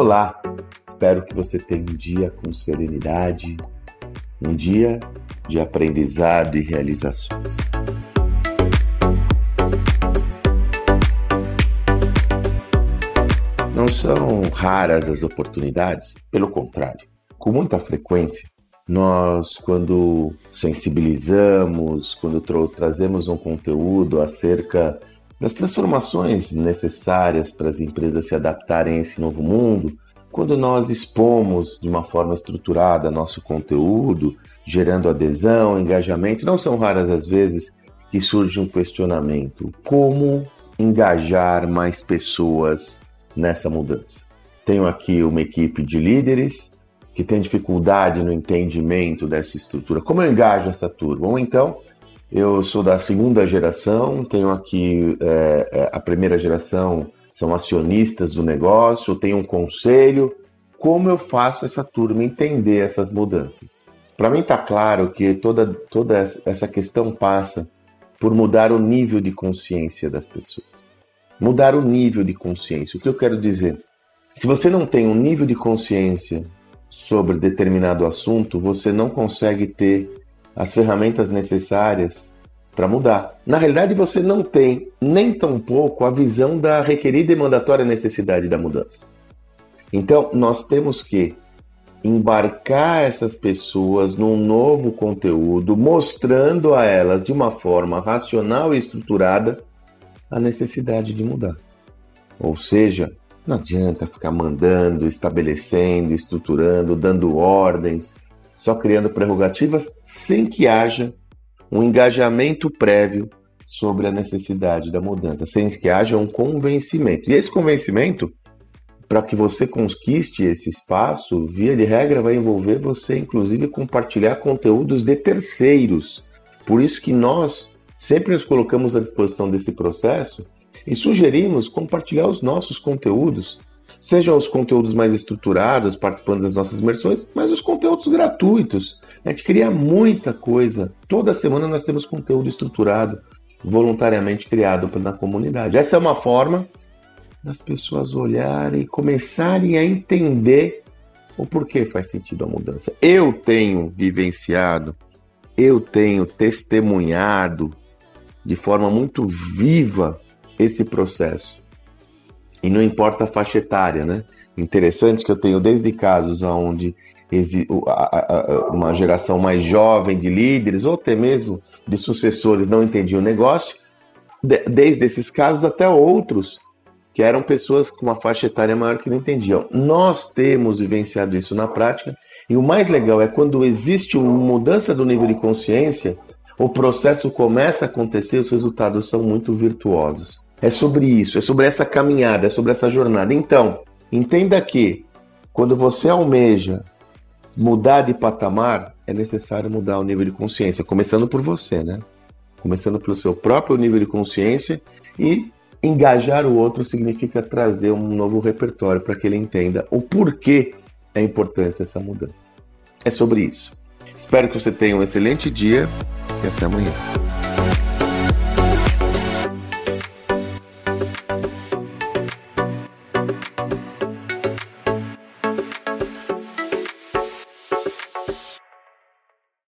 Olá, espero que você tenha um dia com serenidade, um dia de aprendizado e realizações. Não são raras as oportunidades, pelo contrário, com muita frequência, nós, quando sensibilizamos, quando trazemos um conteúdo acerca das transformações necessárias para as empresas se adaptarem a esse novo mundo, quando nós expomos de uma forma estruturada nosso conteúdo, gerando adesão, engajamento, não são raras as vezes que surge um questionamento: como engajar mais pessoas nessa mudança? Tenho aqui uma equipe de líderes que tem dificuldade no entendimento dessa estrutura. Como eu engajo essa turma? Ou então, eu sou da segunda geração, tenho aqui é, é, a primeira geração são acionistas do negócio, tenho um conselho. Como eu faço essa turma entender essas mudanças? Para mim está claro que toda, toda essa questão passa por mudar o nível de consciência das pessoas. Mudar o nível de consciência. O que eu quero dizer? Se você não tem um nível de consciência sobre determinado assunto, você não consegue ter as ferramentas necessárias para mudar. Na realidade, você não tem nem tampouco a visão da requerida e mandatória necessidade da mudança. Então, nós temos que embarcar essas pessoas num novo conteúdo, mostrando a elas de uma forma racional e estruturada a necessidade de mudar. Ou seja, não adianta ficar mandando, estabelecendo, estruturando, dando ordens, só criando prerrogativas sem que haja um engajamento prévio sobre a necessidade da mudança, sem que haja um convencimento. E esse convencimento, para que você conquiste esse espaço, via de regra, vai envolver você, inclusive, compartilhar conteúdos de terceiros. Por isso que nós sempre nos colocamos à disposição desse processo e sugerimos compartilhar os nossos conteúdos sejam os conteúdos mais estruturados, participando das nossas imersões, mas os conteúdos gratuitos. A gente cria muita coisa. Toda semana nós temos conteúdo estruturado, voluntariamente criado na comunidade. Essa é uma forma das pessoas olharem e começarem a entender o porquê faz sentido a mudança. Eu tenho vivenciado, eu tenho testemunhado de forma muito viva esse processo e não importa a faixa etária, né? Interessante que eu tenho desde casos onde uma geração mais jovem de líderes ou até mesmo de sucessores não entendiam o negócio, desde esses casos até outros que eram pessoas com uma faixa etária maior que não entendiam. Nós temos vivenciado isso na prática e o mais legal é quando existe uma mudança do nível de consciência, o processo começa a acontecer, os resultados são muito virtuosos. É sobre isso, é sobre essa caminhada, é sobre essa jornada. Então, entenda que quando você almeja mudar de patamar, é necessário mudar o nível de consciência, começando por você, né? Começando pelo seu próprio nível de consciência e engajar o outro significa trazer um novo repertório para que ele entenda o porquê é importante essa mudança. É sobre isso. Espero que você tenha um excelente dia e até amanhã.